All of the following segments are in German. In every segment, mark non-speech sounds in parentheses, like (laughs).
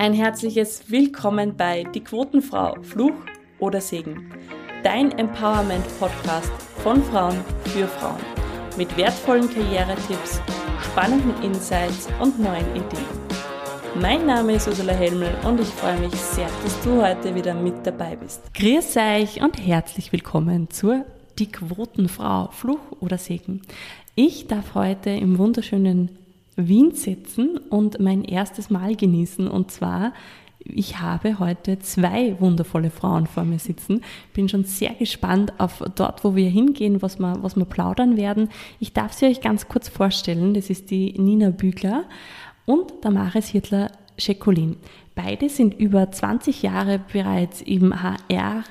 Ein herzliches Willkommen bei Die Quotenfrau, Fluch oder Segen. Dein Empowerment-Podcast von Frauen für Frauen. Mit wertvollen Karrieretipps, spannenden Insights und neuen Ideen. Mein Name ist Ursula Helmel und ich freue mich sehr, dass du heute wieder mit dabei bist. Grüß euch und herzlich willkommen zur Die Quotenfrau, Fluch oder Segen. Ich darf heute im wunderschönen Wien sitzen und mein erstes Mal genießen. Und zwar, ich habe heute zwei wundervolle Frauen vor mir sitzen. Bin schon sehr gespannt auf dort, wo wir hingehen, was wir, was wir plaudern werden. Ich darf sie euch ganz kurz vorstellen. Das ist die Nina Bügler und der Maris Hirtler Schekolin. Beide sind über 20 Jahre bereits im HR-Thema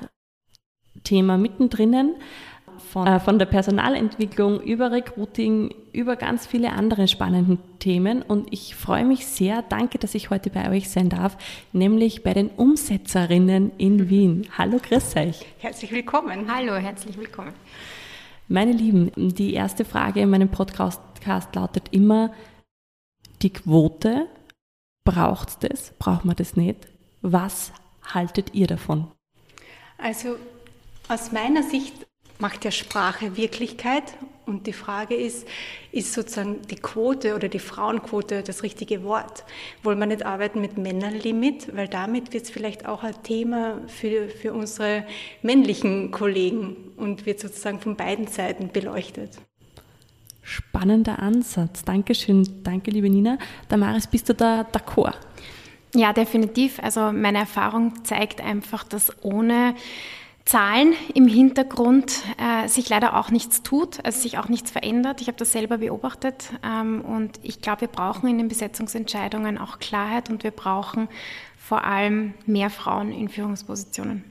mittendrin von, äh, von der Personalentwicklung über Recruiting, über ganz viele andere spannende Themen. Und ich freue mich sehr, danke, dass ich heute bei euch sein darf, nämlich bei den Umsetzerinnen in Wien. Hallo, grüß euch. Herzlich willkommen. Hallo, herzlich willkommen. Meine Lieben, die erste Frage in meinem Podcast lautet immer, die Quote, braucht es das? Braucht man das nicht? Was haltet ihr davon? Also aus meiner Sicht macht ja Sprache Wirklichkeit. Und die Frage ist, ist sozusagen die Quote oder die Frauenquote das richtige Wort? Wollen wir nicht arbeiten mit Männerlimit? Weil damit wird es vielleicht auch ein Thema für, für unsere männlichen Kollegen und wird sozusagen von beiden Seiten beleuchtet. Spannender Ansatz. Dankeschön. Danke, liebe Nina. Damaris, bist du da d'accord? Ja, definitiv. Also meine Erfahrung zeigt einfach, dass ohne Zahlen im Hintergrund äh, sich leider auch nichts tut, also sich auch nichts verändert. Ich habe das selber beobachtet ähm, und ich glaube, wir brauchen in den Besetzungsentscheidungen auch Klarheit und wir brauchen vor allem mehr Frauen in Führungspositionen.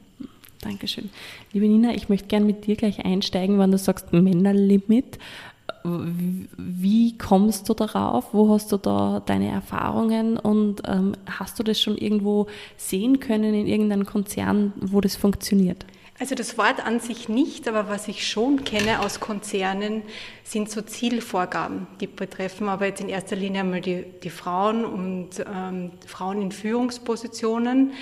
Dankeschön. Liebe Nina, ich möchte gerne mit dir gleich einsteigen, wenn du sagst Männerlimit. Wie kommst du darauf? Wo hast du da deine Erfahrungen und ähm, hast du das schon irgendwo sehen können in irgendeinem Konzern, wo das funktioniert? Also das Wort an sich nicht, aber was ich schon kenne aus Konzernen, sind so Zielvorgaben. Die betreffen aber jetzt in erster Linie einmal die, die Frauen und ähm, Frauen in Führungspositionen.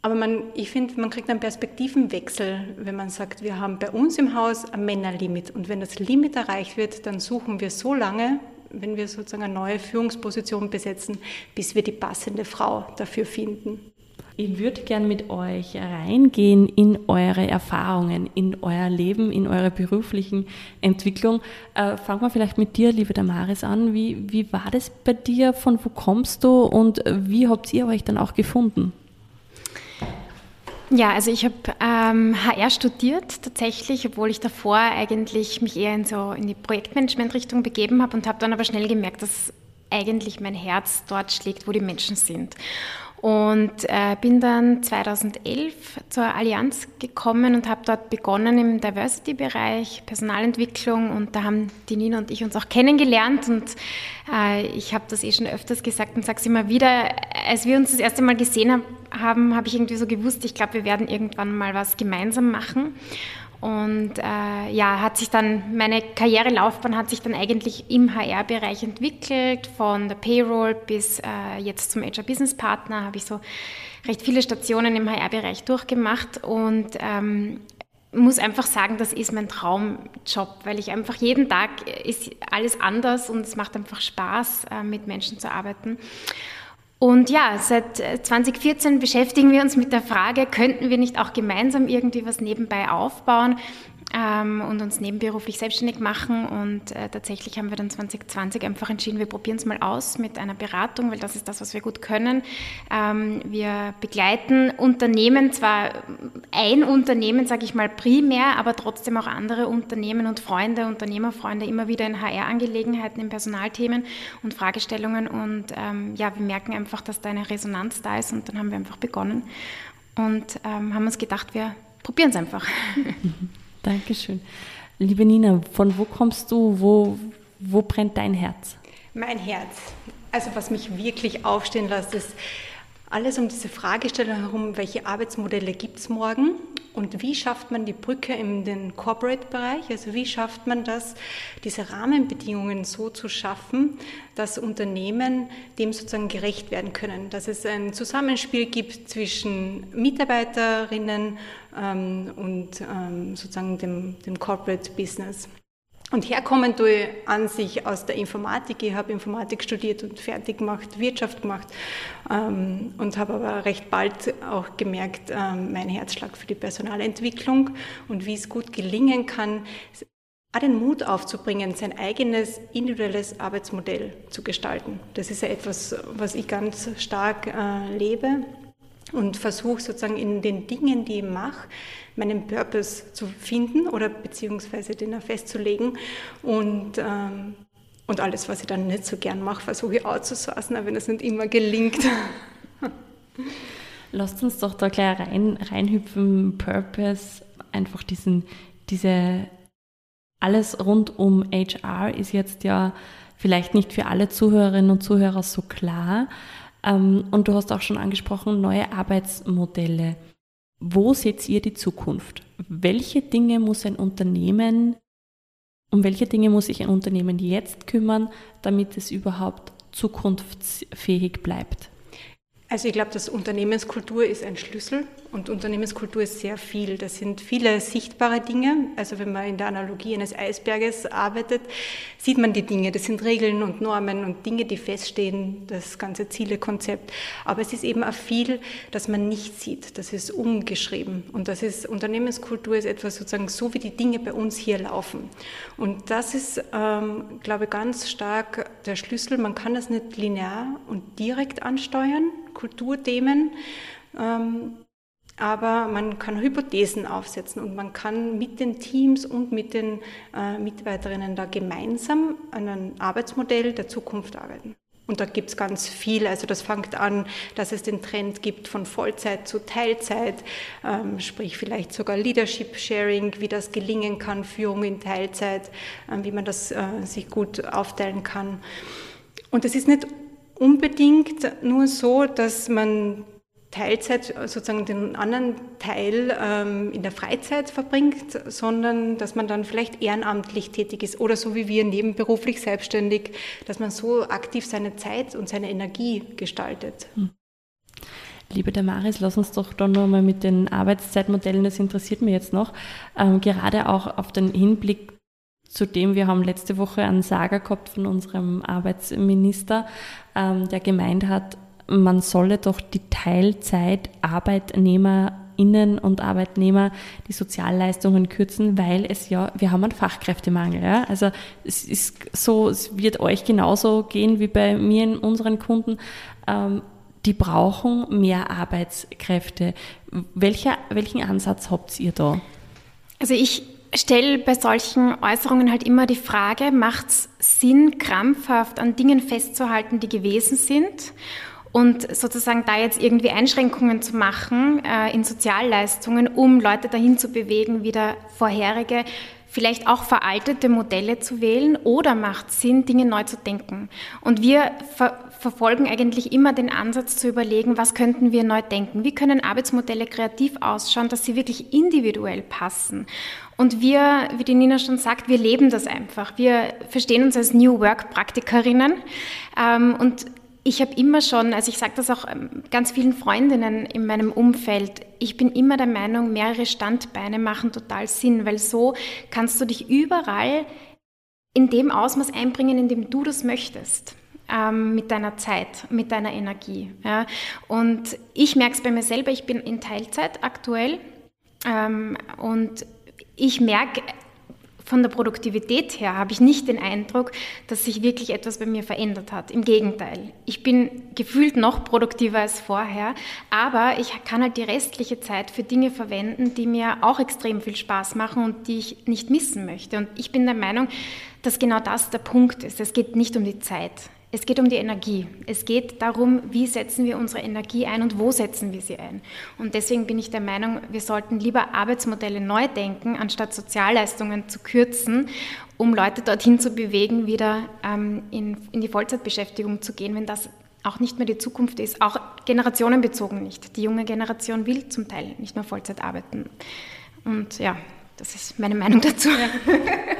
Aber man, ich finde, man kriegt einen Perspektivenwechsel, wenn man sagt, wir haben bei uns im Haus ein Männerlimit. Und wenn das Limit erreicht wird, dann suchen wir so lange, wenn wir sozusagen eine neue Führungsposition besetzen, bis wir die passende Frau dafür finden. Ich würde gern mit euch reingehen in eure Erfahrungen, in euer Leben, in eure beruflichen Entwicklung. Äh, fangen wir vielleicht mit dir, liebe Damaris, an. Wie, wie war das bei dir? Von wo kommst du und wie habt ihr euch dann auch gefunden? Ja, also ich habe ähm, HR studiert tatsächlich, obwohl ich davor eigentlich mich eher in so in die Projektmanagement-Richtung begeben habe und habe dann aber schnell gemerkt, dass eigentlich mein Herz dort schlägt, wo die Menschen sind. Und äh, bin dann 2011 zur Allianz gekommen und habe dort begonnen im Diversity-Bereich, Personalentwicklung. Und da haben die Nina und ich uns auch kennengelernt. Und äh, ich habe das eh schon öfters gesagt und sage es immer wieder. Als wir uns das erste Mal gesehen haben, habe hab ich irgendwie so gewusst, ich glaube, wir werden irgendwann mal was gemeinsam machen. Und äh, ja, hat sich dann, meine Karrierelaufbahn hat sich dann eigentlich im HR-Bereich entwickelt, von der Payroll bis äh, jetzt zum HR-Business-Partner habe ich so recht viele Stationen im HR-Bereich durchgemacht und ähm, muss einfach sagen, das ist mein Traumjob, weil ich einfach jeden Tag ist alles anders und es macht einfach Spaß, äh, mit Menschen zu arbeiten. Und ja, seit 2014 äh, beschäftigen wir uns mit der Frage, könnten wir nicht auch gemeinsam irgendwie was nebenbei aufbauen? Ähm, und uns nebenberuflich selbstständig machen. Und äh, tatsächlich haben wir dann 2020 einfach entschieden, wir probieren es mal aus mit einer Beratung, weil das ist das, was wir gut können. Ähm, wir begleiten Unternehmen, zwar ein Unternehmen, sage ich mal primär, aber trotzdem auch andere Unternehmen und Freunde, Unternehmerfreunde immer wieder in HR-Angelegenheiten, in Personalthemen und Fragestellungen. Und ähm, ja, wir merken einfach, dass da eine Resonanz da ist und dann haben wir einfach begonnen und ähm, haben uns gedacht, wir probieren es einfach. (laughs) Dankeschön. Liebe Nina, von wo kommst du? Wo, wo brennt dein Herz? Mein Herz. Also was mich wirklich aufstehen lässt, ist Alles um diese Fragestellung herum, welche Arbeitsmodelle gibt es morgen und wie schafft man die Brücke in den Corporate-Bereich? Also wie schafft man das, diese Rahmenbedingungen so zu schaffen, dass Unternehmen dem sozusagen gerecht werden können, dass es ein Zusammenspiel gibt zwischen Mitarbeiterinnen ähm, und ähm, sozusagen dem, dem Corporate Business. Und herkommen tue ich an sich aus der Informatik. Ich habe Informatik studiert und fertig gemacht, Wirtschaft gemacht ähm, und habe aber recht bald auch gemerkt, ähm, mein Herzschlag für die Personalentwicklung und wie es gut gelingen kann, auch den Mut aufzubringen, sein eigenes individuelles Arbeitsmodell zu gestalten. Das ist ja etwas, was ich ganz stark äh, lebe und versuche sozusagen in den Dingen, die ich mache, meinen Purpose zu finden oder beziehungsweise den auch festzulegen. Und, ähm, und alles, was ich dann nicht so gern mache, versuche ich outzusourcen, auch wenn das nicht immer gelingt. (laughs) Lasst uns doch da gleich rein, reinhüpfen, Purpose, einfach diesen, diese, alles rund um HR ist jetzt ja vielleicht nicht für alle Zuhörerinnen und Zuhörer so klar. Ähm, und du hast auch schon angesprochen, neue Arbeitsmodelle. Wo seht ihr die Zukunft? Welche Dinge muss ein Unternehmen, um welche Dinge muss sich ein Unternehmen jetzt kümmern, damit es überhaupt zukunftsfähig bleibt? Also ich glaube, dass Unternehmenskultur ist ein Schlüssel und Unternehmenskultur ist sehr viel. Das sind viele sichtbare Dinge. Also wenn man in der Analogie eines Eisberges arbeitet, sieht man die Dinge. Das sind Regeln und Normen und Dinge, die feststehen, das ganze Zielekonzept. Aber es ist eben auch viel, das man nicht sieht. Das ist umgeschrieben. Und das ist, Unternehmenskultur ist etwas sozusagen so, wie die Dinge bei uns hier laufen. Und das ist, ähm, glaube ich, ganz stark der Schlüssel. Man kann das nicht linear und direkt ansteuern Kulturthemen. Ähm, aber man kann Hypothesen aufsetzen und man kann mit den Teams und mit den äh, Mitarbeiterinnen da gemeinsam an einem Arbeitsmodell der Zukunft arbeiten. Und da gibt es ganz viel. Also das fängt an, dass es den Trend gibt von Vollzeit zu Teilzeit, ähm, sprich vielleicht sogar Leadership Sharing, wie das gelingen kann, Führung in Teilzeit, äh, wie man das äh, sich gut aufteilen kann. Und es ist nicht unbedingt nur so, dass man Teilzeit sozusagen den anderen Teil ähm, in der Freizeit verbringt, sondern dass man dann vielleicht ehrenamtlich tätig ist oder so wie wir nebenberuflich selbstständig, dass man so aktiv seine Zeit und seine Energie gestaltet. Hm. Liebe Damaris, lass uns doch dann nochmal mit den Arbeitszeitmodellen, das interessiert mich jetzt noch, ähm, gerade auch auf den Hinblick Zudem, wir haben letzte Woche einen Sager gehabt von unserem Arbeitsminister, ähm, der gemeint hat, man solle doch die Teilzeit Arbeitnehmerinnen und Arbeitnehmer die Sozialleistungen kürzen, weil es ja, wir haben einen Fachkräftemangel. Ja? Also es ist so, es wird euch genauso gehen wie bei mir und unseren Kunden. Ähm, die brauchen mehr Arbeitskräfte. Welcher, welchen Ansatz habt ihr da? Also ich stelle bei solchen Äußerungen halt immer die Frage, macht es Sinn, krampfhaft an Dingen festzuhalten, die gewesen sind? Und sozusagen da jetzt irgendwie Einschränkungen zu machen äh, in Sozialleistungen, um Leute dahin zu bewegen, wieder vorherige, vielleicht auch veraltete Modelle zu wählen oder macht Sinn, Dinge neu zu denken. Und wir ver verfolgen eigentlich immer den Ansatz zu überlegen, was könnten wir neu denken? Wie können Arbeitsmodelle kreativ ausschauen, dass sie wirklich individuell passen? Und wir, wie die Nina schon sagt, wir leben das einfach. Wir verstehen uns als New Work Praktikerinnen. Ähm, und ich habe immer schon, also ich sage das auch ähm, ganz vielen Freundinnen in meinem Umfeld, ich bin immer der Meinung, mehrere Standbeine machen total Sinn, weil so kannst du dich überall in dem Ausmaß einbringen, in dem du das möchtest. Ähm, mit deiner Zeit, mit deiner Energie. Ja. Und ich merke es bei mir selber, ich bin in Teilzeit aktuell ähm, und ich merke, von der Produktivität her habe ich nicht den Eindruck, dass sich wirklich etwas bei mir verändert hat. Im Gegenteil. Ich bin gefühlt noch produktiver als vorher, aber ich kann halt die restliche Zeit für Dinge verwenden, die mir auch extrem viel Spaß machen und die ich nicht missen möchte. Und ich bin der Meinung, dass genau das der Punkt ist. Es geht nicht um die Zeit. Es geht um die Energie. Es geht darum, wie setzen wir unsere Energie ein und wo setzen wir sie ein. Und deswegen bin ich der Meinung, wir sollten lieber Arbeitsmodelle neu denken, anstatt Sozialleistungen zu kürzen, um Leute dorthin zu bewegen, wieder ähm, in, in die Vollzeitbeschäftigung zu gehen, wenn das auch nicht mehr die Zukunft ist, auch generationenbezogen nicht. Die junge Generation will zum Teil nicht mehr Vollzeit arbeiten. Und ja, das ist meine Meinung dazu. (laughs)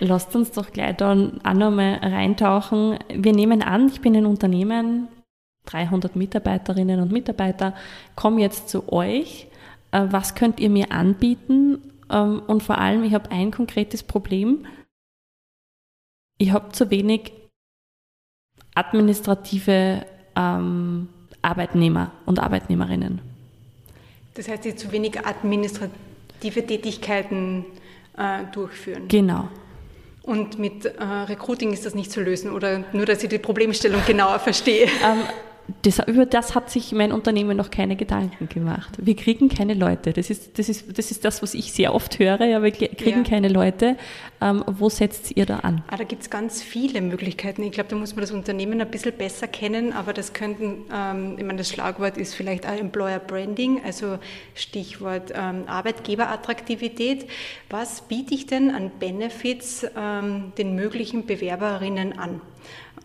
Lasst uns doch gleich da auch nochmal reintauchen. Wir nehmen an, ich bin ein Unternehmen, 300 Mitarbeiterinnen und Mitarbeiter, komme jetzt zu euch. Äh, was könnt ihr mir anbieten? Ähm, und vor allem, ich habe ein konkretes Problem. Ich habe zu wenig administrative ähm, Arbeitnehmer und Arbeitnehmerinnen. Das heißt, sie zu wenig administrative Tätigkeiten äh, durchführen. Genau. Und mit äh, Recruiting ist das nicht zu lösen oder nur, dass ich die Problemstellung genauer verstehe? Ähm, das, über das hat sich mein Unternehmen noch keine Gedanken gemacht. Wir kriegen keine Leute. Das ist das, ist, das, ist das was ich sehr oft höre. Ja, wir kriegen ja. keine Leute. Ähm, wo setzt ihr da an? Ah, da gibt es ganz viele Möglichkeiten. Ich glaube, da muss man das Unternehmen ein bisschen besser kennen, aber das könnten, ähm, ich meine, das Schlagwort ist vielleicht auch Employer Branding, also Stichwort ähm, Arbeitgeberattraktivität. Was biete ich denn an Benefits ähm, den möglichen Bewerberinnen an?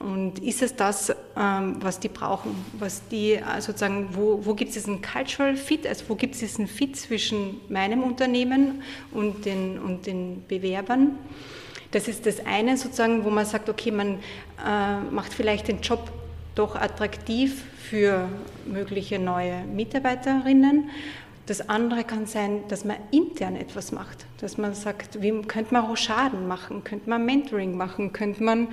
Und ist es das, ähm, was die brauchen? Was die äh, sozusagen, wo, wo gibt es diesen Cultural Fit, also wo gibt es diesen Fit zwischen meinem Unternehmen und den, und den Bewerbern? Das ist das eine sozusagen, wo man sagt, okay, man äh, macht vielleicht den Job doch attraktiv für mögliche neue Mitarbeiterinnen das andere kann sein, dass man intern etwas macht, dass man sagt, wie könnte man Rochaden machen, könnte man Mentoring machen, könnte man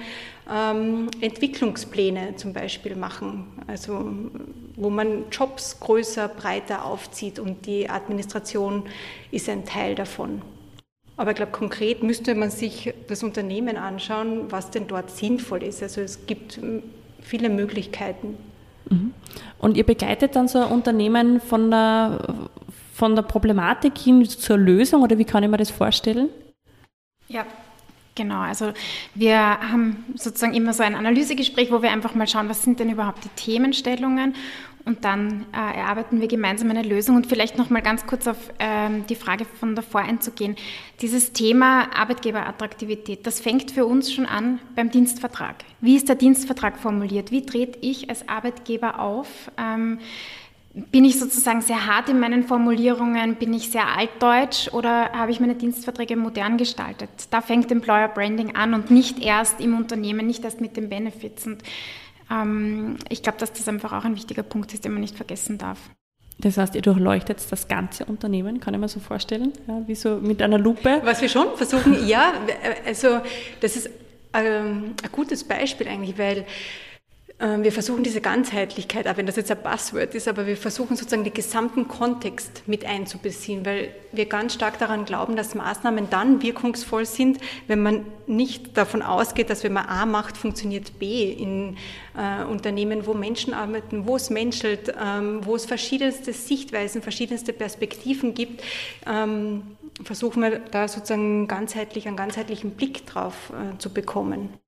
ähm, Entwicklungspläne zum Beispiel machen, also wo man Jobs größer, breiter aufzieht und die Administration ist ein Teil davon. Aber ich glaube, konkret müsste man sich das Unternehmen anschauen, was denn dort sinnvoll ist. Also es gibt viele Möglichkeiten. Mhm. Und ihr begleitet dann so ein Unternehmen von der, von der Problematik hin zur Lösung oder wie kann ich mir das vorstellen? Ja, Genau, also wir haben sozusagen immer so ein Analysegespräch, wo wir einfach mal schauen, was sind denn überhaupt die Themenstellungen und dann äh, erarbeiten wir gemeinsam eine Lösung. Und vielleicht noch mal ganz kurz auf ähm, die Frage von davor einzugehen. Dieses Thema Arbeitgeberattraktivität, das fängt für uns schon an beim Dienstvertrag. Wie ist der Dienstvertrag formuliert? Wie trete ich als Arbeitgeber auf? Ähm, bin ich sozusagen sehr hart in meinen Formulierungen? Bin ich sehr altdeutsch oder habe ich meine Dienstverträge modern gestaltet? Da fängt Employer Branding an und nicht erst im Unternehmen, nicht erst mit den Benefits. Und ähm, ich glaube, dass das einfach auch ein wichtiger Punkt ist, den man nicht vergessen darf. Das heißt, ihr durchleuchtet das ganze Unternehmen, kann ich mir so vorstellen, ja, wie so mit einer Lupe. Was wir schon versuchen, ja, also das ist ähm, ein gutes Beispiel eigentlich, weil wir versuchen diese Ganzheitlichkeit, auch wenn das jetzt ein Buzzword ist, aber wir versuchen sozusagen den gesamten Kontext mit einzubeziehen, weil wir ganz stark daran glauben, dass Maßnahmen dann wirkungsvoll sind, wenn man nicht davon ausgeht, dass wenn man A macht, funktioniert B in äh, Unternehmen, wo Menschen arbeiten, wo es menschelt, ähm, wo es verschiedenste Sichtweisen, verschiedenste Perspektiven gibt. Ähm, versuchen wir da sozusagen ganzheitlich, einen ganzheitlichen Blick drauf äh, zu bekommen.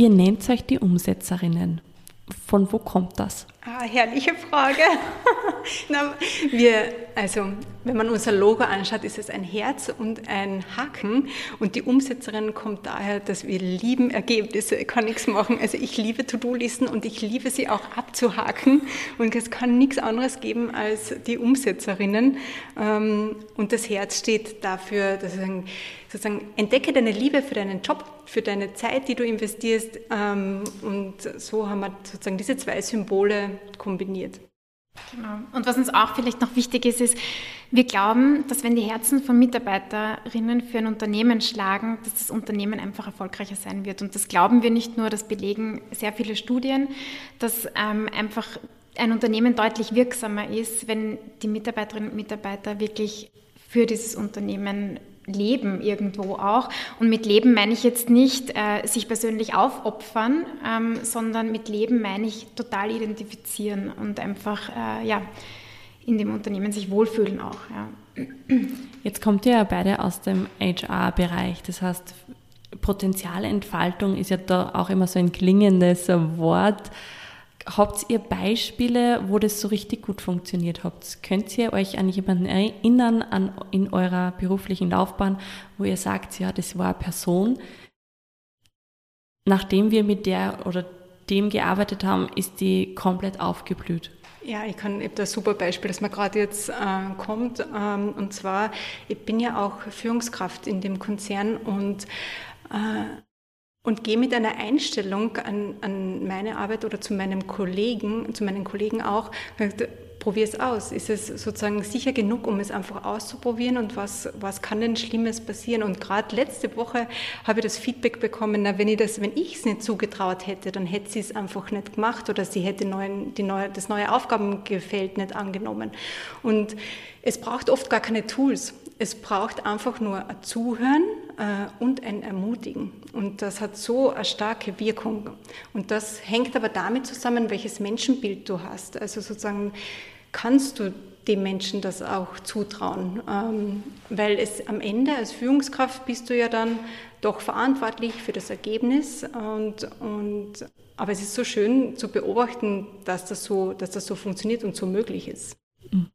Ihr nennt euch die Umsetzerinnen. Von wo kommt das? Ah, herrliche Frage. (laughs) Wir, also, wenn man unser Logo anschaut, ist es ein Herz und ein Haken. Und die Umsetzerin kommt daher, dass wir lieben Ergebnisse. Ich kann nichts machen. Also, ich liebe To-Do-Listen und ich liebe sie auch abzuhaken. Und es kann nichts anderes geben als die Umsetzerinnen. Ähm, und das Herz steht dafür, dass sozusagen entdecke deine Liebe für deinen Job, für deine Zeit, die du investierst. Ähm, und so haben wir sozusagen diese zwei Symbole kombiniert. Genau. Und was uns auch vielleicht noch wichtig ist, ist, wir glauben, dass wenn die Herzen von Mitarbeiterinnen für ein Unternehmen schlagen, dass das Unternehmen einfach erfolgreicher sein wird. Und das glauben wir nicht nur, das belegen sehr viele Studien, dass ähm, einfach ein Unternehmen deutlich wirksamer ist, wenn die Mitarbeiterinnen und Mitarbeiter wirklich für dieses Unternehmen leben irgendwo auch. Und mit Leben meine ich jetzt nicht äh, sich persönlich aufopfern, ähm, sondern mit Leben meine ich total identifizieren und einfach äh, ja, in dem Unternehmen sich wohlfühlen auch. Ja. Jetzt kommt ihr ja beide aus dem HR-Bereich, das heißt, Potenzialentfaltung ist ja da auch immer so ein klingendes Wort. Habt ihr Beispiele, wo das so richtig gut funktioniert habt? Könnt ihr euch an jemanden erinnern an, in eurer beruflichen Laufbahn, wo ihr sagt, ja, das war eine Person, nachdem wir mit der oder dem gearbeitet haben, ist die komplett aufgeblüht. Ja, ich kann, ich habe da ein super Beispiel, das mir gerade jetzt äh, kommt. Ähm, und zwar, ich bin ja auch Führungskraft in dem Konzern und, äh, und gehe mit einer Einstellung an, an meine Arbeit oder zu meinem Kollegen, zu meinen Kollegen auch, probier es aus. Ist es sozusagen sicher genug, um es einfach auszuprobieren und was, was kann denn Schlimmes passieren? Und gerade letzte Woche habe ich das Feedback bekommen, na, wenn ich das, wenn ich es nicht zugetraut hätte, dann hätte sie es einfach nicht gemacht oder sie hätte neuen, die neue, das neue Aufgabengefällt nicht angenommen. Und es braucht oft gar keine Tools. Es braucht einfach nur ein Zuhören und ein Ermutigen. Und das hat so eine starke Wirkung. Und das hängt aber damit zusammen, welches Menschenbild du hast. Also sozusagen kannst du dem Menschen das auch zutrauen. Ähm, weil es am Ende als Führungskraft bist du ja dann doch verantwortlich für das Ergebnis. Und, und, aber es ist so schön zu beobachten, dass das so, dass das so funktioniert und so möglich ist. Mhm.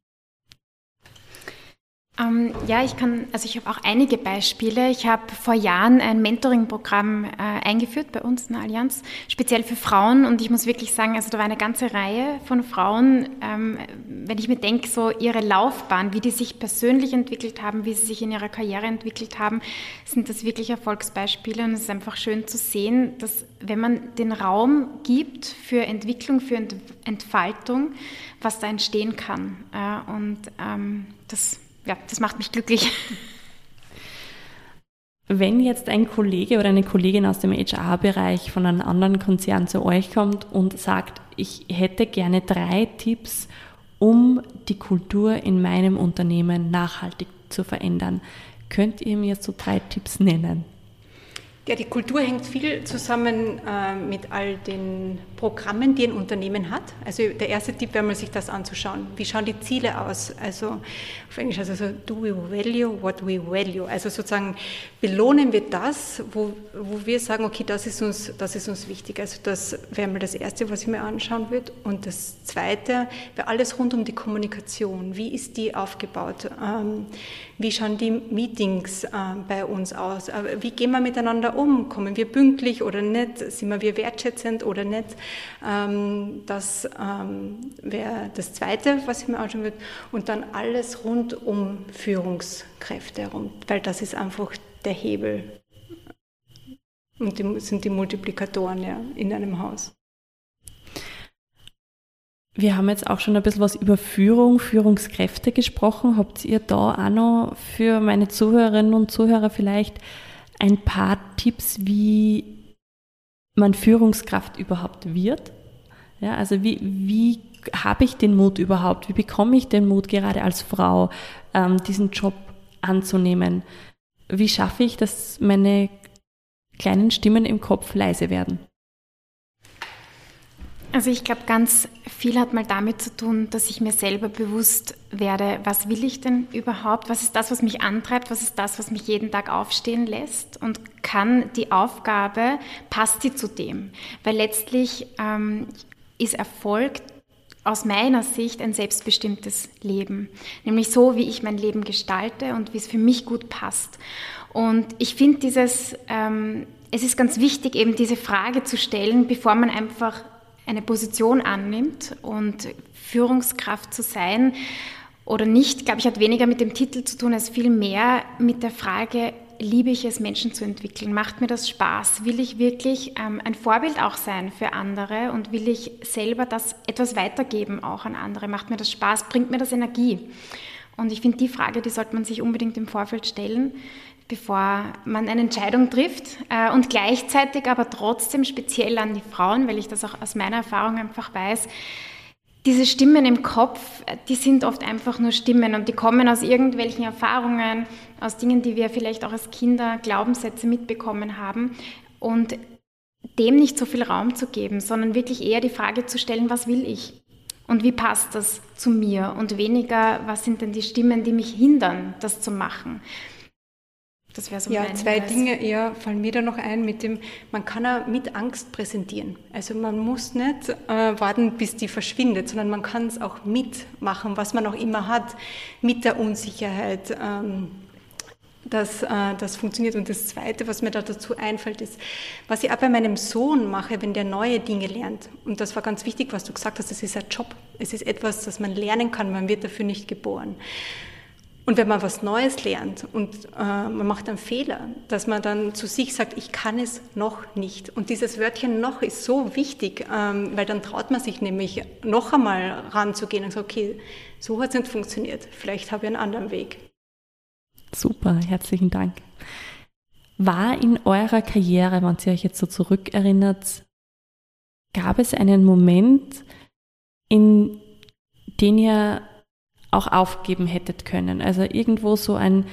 Ähm, ja, ich kann, also ich habe auch einige Beispiele. Ich habe vor Jahren ein Mentoring-Programm äh, eingeführt bei uns in der Allianz, speziell für Frauen. Und ich muss wirklich sagen, also da war eine ganze Reihe von Frauen, ähm, wenn ich mir denke, so ihre Laufbahn, wie die sich persönlich entwickelt haben, wie sie sich in ihrer Karriere entwickelt haben, sind das wirklich Erfolgsbeispiele. Und es ist einfach schön zu sehen, dass wenn man den Raum gibt für Entwicklung, für Entfaltung, was da entstehen kann. Äh, und ähm, das ja, das macht mich glücklich. Wenn jetzt ein Kollege oder eine Kollegin aus dem HR-Bereich von einem anderen Konzern zu euch kommt und sagt, ich hätte gerne drei Tipps, um die Kultur in meinem Unternehmen nachhaltig zu verändern, könnt ihr mir so drei Tipps nennen? Ja, die Kultur hängt viel zusammen äh, mit all den Programmen, die ein Unternehmen hat. Also der erste Tipp wäre mal, sich das anzuschauen. Wie schauen die Ziele aus? Also auf Englisch also so, do we value what we value? Also sozusagen belohnen wir das, wo, wo wir sagen, okay, das ist uns, das ist uns wichtig. Also das wäre mal das erste, was ich mir anschauen würde. Und das zweite wäre alles rund um die Kommunikation. Wie ist die aufgebaut? Ähm, wie schauen die Meetings äh, bei uns aus? Äh, wie gehen wir miteinander um? Kommen wir pünktlich oder nicht? Sind wir wertschätzend oder nicht? Ähm, das ähm, wäre das Zweite, was ich mir anschauen würde. Und dann alles rund um Führungskräfte herum, weil das ist einfach der Hebel. Und die sind die Multiplikatoren ja, in einem Haus. Wir haben jetzt auch schon ein bisschen was über Führung, Führungskräfte gesprochen. Habt ihr da auch noch für meine Zuhörerinnen und Zuhörer vielleicht ein paar Tipps, wie man Führungskraft überhaupt wird? Ja, also wie, wie habe ich den Mut überhaupt? Wie bekomme ich den Mut, gerade als Frau, ähm, diesen Job anzunehmen? Wie schaffe ich, dass meine kleinen Stimmen im Kopf leise werden? Also ich glaube, ganz viel hat mal damit zu tun, dass ich mir selber bewusst werde, was will ich denn überhaupt? Was ist das, was mich antreibt? Was ist das, was mich jeden Tag aufstehen lässt? Und kann die Aufgabe, passt die zu dem? Weil letztlich ähm, ist Erfolg aus meiner Sicht ein selbstbestimmtes Leben. Nämlich so, wie ich mein Leben gestalte und wie es für mich gut passt. Und ich finde dieses, ähm, es ist ganz wichtig, eben diese Frage zu stellen, bevor man einfach eine Position annimmt und Führungskraft zu sein oder nicht, glaube ich, hat weniger mit dem Titel zu tun, als viel mehr mit der Frage, liebe ich es, Menschen zu entwickeln? Macht mir das Spaß? Will ich wirklich ähm, ein Vorbild auch sein für andere und will ich selber das etwas weitergeben auch an andere? Macht mir das Spaß? Bringt mir das Energie? Und ich finde, die Frage, die sollte man sich unbedingt im Vorfeld stellen bevor man eine Entscheidung trifft äh, und gleichzeitig aber trotzdem speziell an die Frauen, weil ich das auch aus meiner Erfahrung einfach weiß, diese Stimmen im Kopf, die sind oft einfach nur Stimmen und die kommen aus irgendwelchen Erfahrungen, aus Dingen, die wir vielleicht auch als Kinder Glaubenssätze mitbekommen haben und dem nicht so viel Raum zu geben, sondern wirklich eher die Frage zu stellen, was will ich? Und wie passt das zu mir? Und weniger, was sind denn die Stimmen, die mich hindern, das zu machen? Das wäre so Ja, zwei Hinweis. Dinge eher fallen mir da noch ein mit dem, man kann auch mit Angst präsentieren. Also man muss nicht äh, warten, bis die verschwindet, sondern man kann es auch mitmachen, was man auch immer hat, mit der Unsicherheit. Ähm, dass äh, das funktioniert. Und das Zweite, was mir da dazu einfällt, ist, was ich auch bei meinem Sohn mache, wenn der neue Dinge lernt. Und das war ganz wichtig, was du gesagt hast, es ist ein Job. Es ist etwas, das man lernen kann, man wird dafür nicht geboren. Und wenn man was Neues lernt und äh, man macht einen Fehler, dass man dann zu sich sagt, ich kann es noch nicht. Und dieses Wörtchen noch ist so wichtig, ähm, weil dann traut man sich nämlich noch einmal ranzugehen und sagt, okay, so hat es nicht funktioniert, vielleicht habe ich einen anderen Weg. Super, herzlichen Dank. War in eurer Karriere, wenn ihr euch jetzt so zurückerinnert, gab es einen Moment, in den ihr auch aufgeben hättet können? Also irgendwo so ein,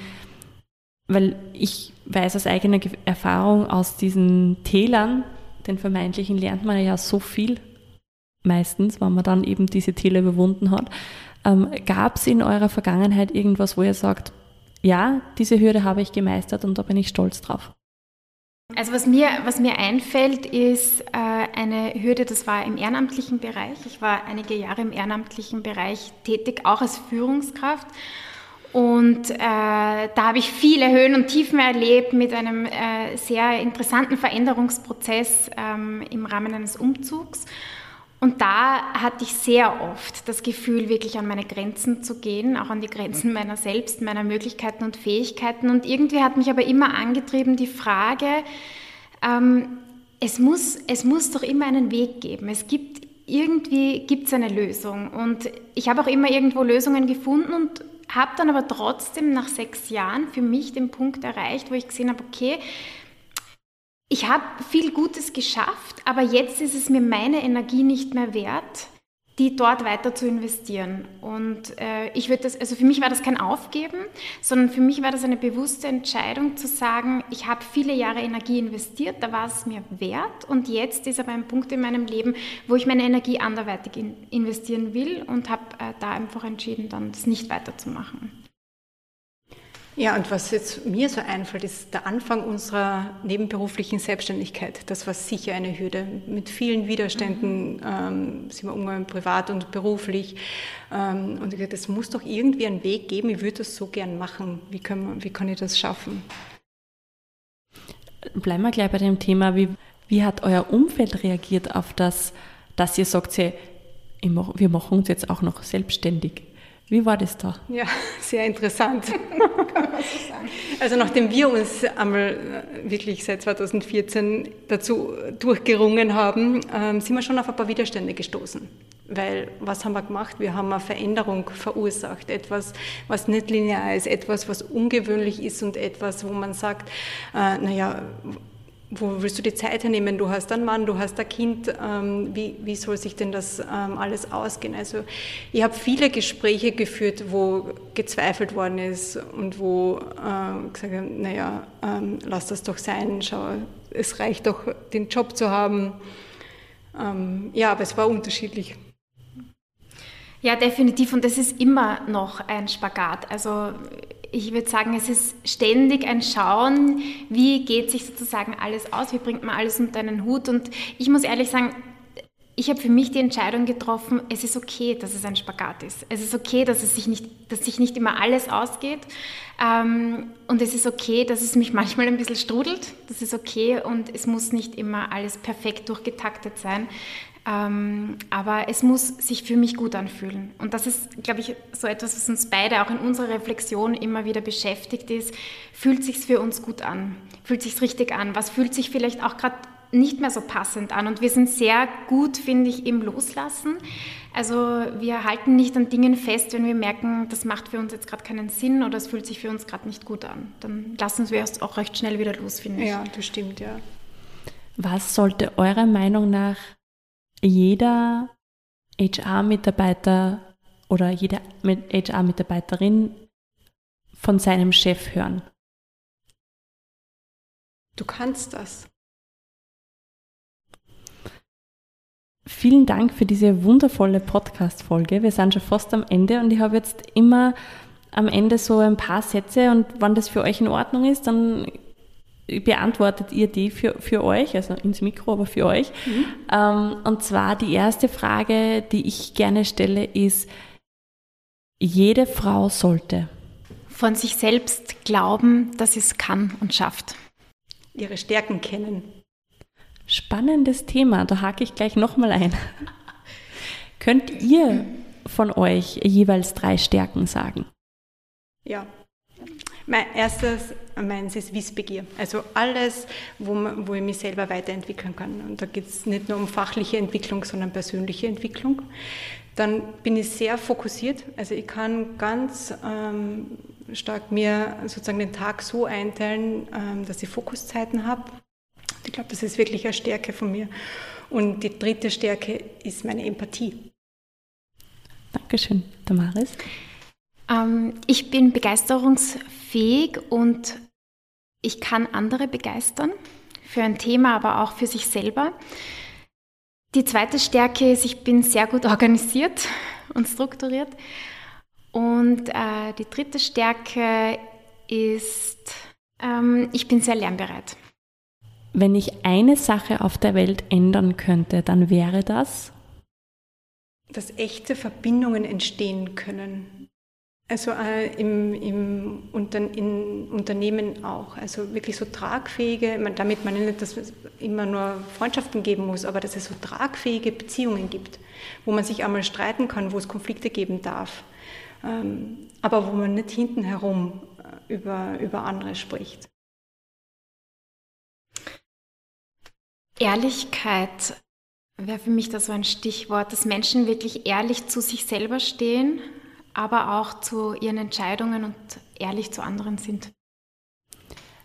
weil ich weiß aus eigener Erfahrung aus diesen Tälern, den vermeintlichen, lernt man ja so viel meistens, wenn man dann eben diese Täler überwunden hat. Ähm, Gab es in eurer Vergangenheit irgendwas, wo ihr sagt, ja, diese Hürde habe ich gemeistert und da bin ich stolz drauf. Also was mir, was mir einfällt, ist eine Hürde, das war im ehrenamtlichen Bereich. Ich war einige Jahre im ehrenamtlichen Bereich tätig, auch als Führungskraft. Und äh, da habe ich viele Höhen und Tiefen erlebt mit einem äh, sehr interessanten Veränderungsprozess ähm, im Rahmen eines Umzugs. Und da hatte ich sehr oft das Gefühl, wirklich an meine Grenzen zu gehen, auch an die Grenzen meiner selbst, meiner Möglichkeiten und Fähigkeiten. Und irgendwie hat mich aber immer angetrieben die Frage, ähm, es, muss, es muss doch immer einen Weg geben. Es gibt irgendwie gibt es eine Lösung. Und ich habe auch immer irgendwo Lösungen gefunden und habe dann aber trotzdem nach sechs Jahren für mich den Punkt erreicht, wo ich gesehen habe, okay, ich habe viel Gutes geschafft, aber jetzt ist es mir meine Energie nicht mehr wert, die dort weiter zu investieren. Und äh, ich würde das, also für mich war das kein Aufgeben, sondern für mich war das eine bewusste Entscheidung zu sagen, ich habe viele Jahre Energie investiert, da war es mir wert und jetzt ist aber ein Punkt in meinem Leben, wo ich meine Energie anderweitig in, investieren will und habe äh, da einfach entschieden, dann das nicht weiterzumachen. Ja, und was jetzt mir so einfällt, ist der Anfang unserer nebenberuflichen Selbstständigkeit. Das war sicher eine Hürde. Mit vielen Widerständen mhm. ähm, sind wir umgegangen, privat und beruflich. Ähm, und ich dachte, es muss doch irgendwie einen Weg geben. Ich würde das so gern machen. Wie, können wir, wie kann ich das schaffen? Bleiben wir gleich bei dem Thema. Wie, wie hat euer Umfeld reagiert auf das, dass ihr sagt, wir machen uns jetzt auch noch selbstständig? Wie war das da? Ja, (laughs) sehr interessant. (laughs) Also nachdem wir uns einmal äh, wirklich seit 2014 dazu durchgerungen haben, ähm, sind wir schon auf ein paar Widerstände gestoßen. Weil was haben wir gemacht? Wir haben eine Veränderung verursacht. Etwas, was nicht linear ist, etwas, was ungewöhnlich ist und etwas, wo man sagt, äh, naja, wo willst du die Zeit hernehmen? Du hast einen Mann, du hast ein Kind, ähm, wie, wie soll sich denn das ähm, alles ausgehen? Also ich habe viele Gespräche geführt, wo gezweifelt worden ist und wo äh, gesagt haben, naja, ähm, lass das doch sein, schau, es reicht doch, den Job zu haben. Ähm, ja, aber es war unterschiedlich. Ja, definitiv. Und das ist immer noch ein Spagat. Also ich würde sagen, es ist ständig ein Schauen, wie geht sich sozusagen alles aus, wie bringt man alles unter einen Hut. Und ich muss ehrlich sagen, ich habe für mich die Entscheidung getroffen, es ist okay, dass es ein Spagat ist. Es ist okay, dass, es sich, nicht, dass sich nicht immer alles ausgeht. Ähm, und es ist okay, dass es mich manchmal ein bisschen strudelt. Das ist okay und es muss nicht immer alles perfekt durchgetaktet sein. Ähm, aber es muss sich für mich gut anfühlen. Und das ist, glaube ich, so etwas, was uns beide auch in unserer Reflexion immer wieder beschäftigt ist. Fühlt sich für uns gut an? Fühlt sich richtig an? Was fühlt sich vielleicht auch gerade nicht mehr so passend an? Und wir sind sehr gut, finde ich, im Loslassen. Also wir halten nicht an Dingen fest, wenn wir merken, das macht für uns jetzt gerade keinen Sinn oder es fühlt sich für uns gerade nicht gut an. Dann lassen wir es auch recht schnell wieder los, finde ich. Ja, das stimmt, ja. Was sollte eurer Meinung nach jeder HR-Mitarbeiter oder jede HR-Mitarbeiterin von seinem Chef hören? Du kannst das. Vielen Dank für diese wundervolle Podcast-Folge. Wir sind schon fast am Ende und ich habe jetzt immer am Ende so ein paar Sätze und wenn das für euch in Ordnung ist, dann beantwortet ihr die für, für euch, also ins Mikro, aber für euch. Mhm. Ähm, und zwar die erste Frage, die ich gerne stelle, ist, jede Frau sollte. von sich selbst glauben, dass es kann und schafft. Ihre Stärken kennen. Spannendes Thema, da hake ich gleich nochmal ein. (laughs) Könnt ihr von euch jeweils drei Stärken sagen? Ja. Mein erstes, meins ist Wissbegier. Also alles, wo, man, wo ich mich selber weiterentwickeln kann. Und da geht es nicht nur um fachliche Entwicklung, sondern persönliche Entwicklung. Dann bin ich sehr fokussiert. Also ich kann ganz ähm, stark mir sozusagen den Tag so einteilen, ähm, dass ich Fokuszeiten habe. Ich glaube, das ist wirklich eine Stärke von mir. Und die dritte Stärke ist meine Empathie. Dankeschön, Damaris. Ähm, ich bin begeisterungsfähig und ich kann andere begeistern für ein Thema, aber auch für sich selber. Die zweite Stärke ist, ich bin sehr gut (laughs) organisiert und strukturiert. Und äh, die dritte Stärke ist, ähm, ich bin sehr lernbereit. Wenn ich eine Sache auf der Welt ändern könnte, dann wäre das? Dass echte Verbindungen entstehen können. Also äh, im, im Unter in Unternehmen auch. Also wirklich so tragfähige, man, damit ich nicht, dass es immer nur Freundschaften geben muss, aber dass es so tragfähige Beziehungen gibt, wo man sich einmal streiten kann, wo es Konflikte geben darf, ähm, aber wo man nicht hinten herum äh, über, über andere spricht. Ehrlichkeit wäre für mich da so ein Stichwort, dass Menschen wirklich ehrlich zu sich selber stehen aber auch zu ihren Entscheidungen und ehrlich zu anderen sind.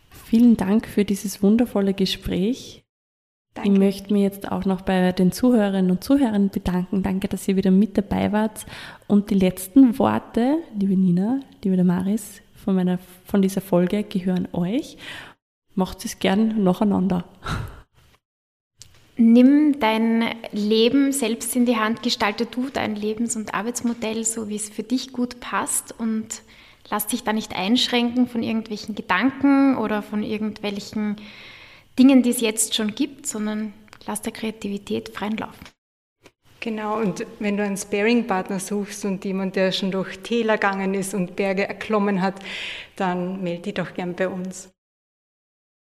Vielen Dank für dieses wundervolle Gespräch. Danke. Ich möchte mich jetzt auch noch bei den Zuhörerinnen und Zuhörern bedanken. Danke, dass ihr wieder mit dabei wart. Und die letzten Worte, liebe Nina, liebe Damaris, von, meiner, von dieser Folge gehören euch. Macht es gern nacheinander. (laughs) Nimm dein Leben selbst in die Hand, gestalte du dein Lebens- und Arbeitsmodell so, wie es für dich gut passt und lass dich da nicht einschränken von irgendwelchen Gedanken oder von irgendwelchen Dingen, die es jetzt schon gibt, sondern lass der Kreativität freien Lauf. Genau, und wenn du einen Sparing-Partner suchst und jemand, der schon durch Täler gegangen ist und Berge erklommen hat, dann melde dich doch gern bei uns.